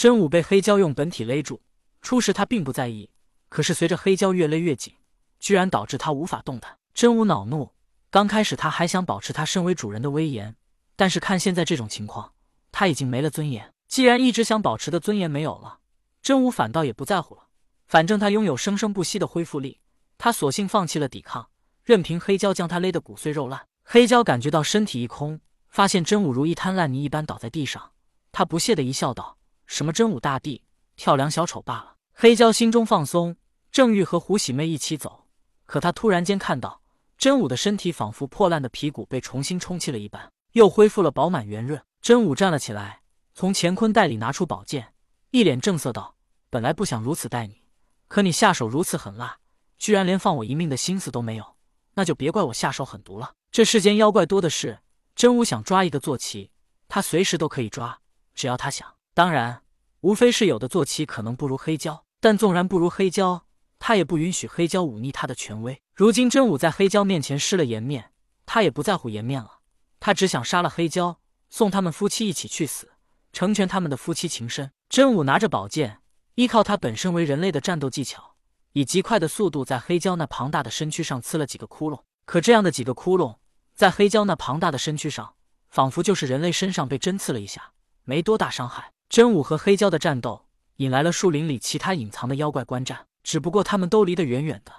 真武被黑蛟用本体勒住，初时他并不在意，可是随着黑蛟越勒越紧，居然导致他无法动弹。真武恼怒，刚开始他还想保持他身为主人的威严，但是看现在这种情况，他已经没了尊严。既然一直想保持的尊严没有了，真武反倒也不在乎了。反正他拥有生生不息的恢复力，他索性放弃了抵抗，任凭黑蛟将他勒得骨碎肉烂。黑蛟感觉到身体一空，发现真武如一滩烂泥一般倒在地上，他不屑的一笑，道：“什么真武大帝，跳梁小丑罢了。”黑蛟心中放松，正欲和胡喜妹一起走，可他突然间看到真武的身体仿佛破烂的皮骨被重新充气了一般，又恢复了饱满圆润。真武站了起来，从乾坤袋里拿出宝剑，一脸正色道：“本来不想如此待你。”可你下手如此狠辣，居然连放我一命的心思都没有，那就别怪我下手狠毒了。这世间妖怪多的是，真武想抓一个坐骑，他随时都可以抓，只要他想。当然，无非是有的坐骑可能不如黑蛟，但纵然不如黑蛟，他也不允许黑蛟忤逆他的权威。如今真武在黑蛟面前失了颜面，他也不在乎颜面了，他只想杀了黑蛟，送他们夫妻一起去死，成全他们的夫妻情深。真武拿着宝剑。依靠他本身为人类的战斗技巧，以极快的速度在黑蛟那庞大的身躯上刺了几个窟窿。可这样的几个窟窿，在黑蛟那庞大的身躯上，仿佛就是人类身上被针刺了一下，没多大伤害。真武和黑蛟的战斗引来了树林里其他隐藏的妖怪观战，只不过他们都离得远远的，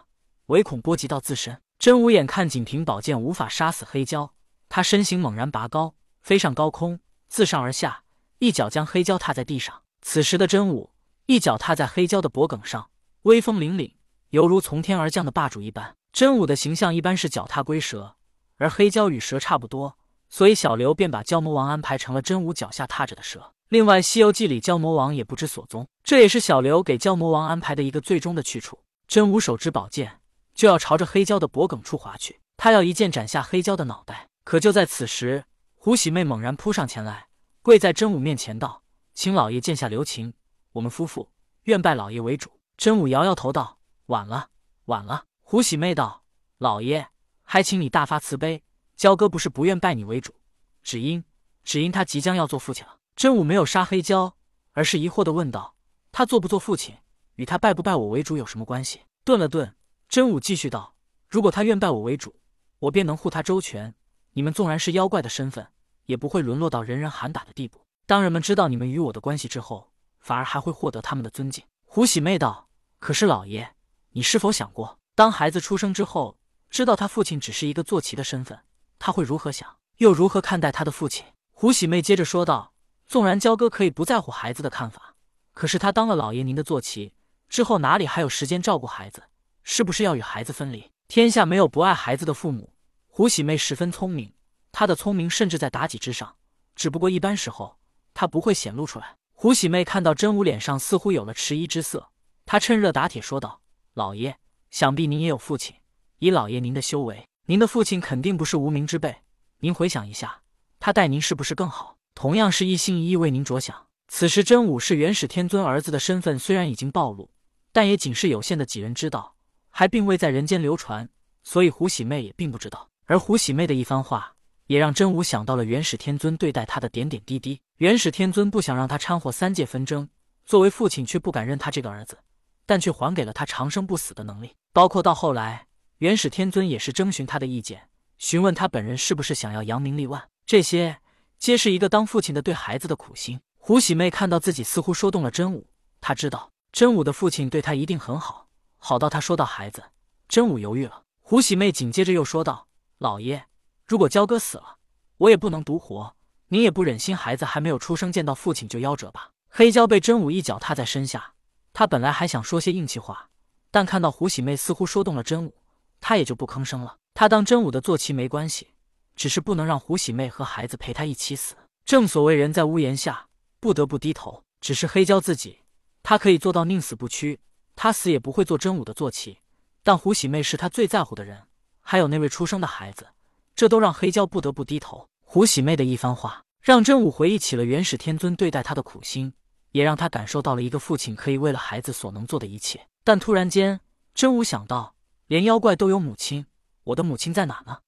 唯恐波及到自身。真武眼看仅凭宝剑无法杀死黑蛟，他身形猛然拔高，飞上高空，自上而下，一脚将黑蛟踏在地上。此时的真武。一脚踏在黑蛟的脖颈上，威风凛凛，犹如从天而降的霸主一般。真武的形象一般是脚踏龟蛇，而黑蛟与蛇差不多，所以小刘便把蛟魔王安排成了真武脚下踏着的蛇。另外，《西游记》里蛟魔王也不知所踪，这也是小刘给蛟魔王安排的一个最终的去处。真武手执宝剑，就要朝着黑蛟的脖颈处划去，他要一剑斩下黑蛟的脑袋。可就在此时，胡喜妹猛然扑上前来，跪在真武面前道：“请老爷剑下留情。”我们夫妇愿拜老爷为主。真武摇摇头道：“晚了，晚了。”胡喜妹道：“老爷，还请你大发慈悲。焦哥不是不愿拜你为主，只因只因他即将要做父亲了。”真武没有杀黑蛟，而是疑惑的问道：“他做不做父亲，与他拜不拜我为主有什么关系？”顿了顿，真武继续道：“如果他愿拜我为主，我便能护他周全。你们纵然是妖怪的身份，也不会沦落到人人喊打的地步。当人们知道你们与我的关系之后。”反而还会获得他们的尊敬。胡喜妹道：“可是老爷，你是否想过，当孩子出生之后，知道他父亲只是一个坐骑的身份，他会如何想，又如何看待他的父亲？”胡喜妹接着说道：“纵然焦哥可以不在乎孩子的看法，可是他当了老爷您的坐骑之后，哪里还有时间照顾孩子？是不是要与孩子分离？天下没有不爱孩子的父母。胡喜妹十分聪明，她的聪明甚至在妲己之上，只不过一般时候她不会显露出来。”胡喜妹看到真武脸上似乎有了迟疑之色，她趁热打铁说道：“老爷，想必您也有父亲。以老爷您的修为，您的父亲肯定不是无名之辈。您回想一下，他待您是不是更好？同样是一心一意为您着想。”此时真武是元始天尊儿子的身份虽然已经暴露，但也仅是有限的几人知道，还并未在人间流传，所以胡喜妹也并不知道。而胡喜妹的一番话。也让真武想到了元始天尊对待他的点点滴滴。元始天尊不想让他掺和三界纷争，作为父亲却不敢认他这个儿子，但却还给了他长生不死的能力。包括到后来，元始天尊也是征询他的意见，询问他本人是不是想要扬名立万，这些皆是一个当父亲的对孩子的苦心。胡喜妹看到自己似乎说动了真武，她知道真武的父亲对他一定很好，好到他说到孩子，真武犹豫了。胡喜妹紧接着又说道：“老爷。”如果焦哥死了，我也不能独活。您也不忍心孩子还没有出生见到父亲就夭折吧？黑蛟被真武一脚踏在身下，他本来还想说些硬气话，但看到胡喜妹似乎说动了真武，他也就不吭声了。他当真武的坐骑没关系，只是不能让胡喜妹和孩子陪他一起死。正所谓人在屋檐下，不得不低头。只是黑蛟自己，他可以做到宁死不屈，他死也不会做真武的坐骑。但胡喜妹是他最在乎的人，还有那位出生的孩子。这都让黑蛟不得不低头。胡喜妹的一番话，让真武回忆起了元始天尊对待他的苦心，也让他感受到了一个父亲可以为了孩子所能做的一切。但突然间，真武想到，连妖怪都有母亲，我的母亲在哪呢？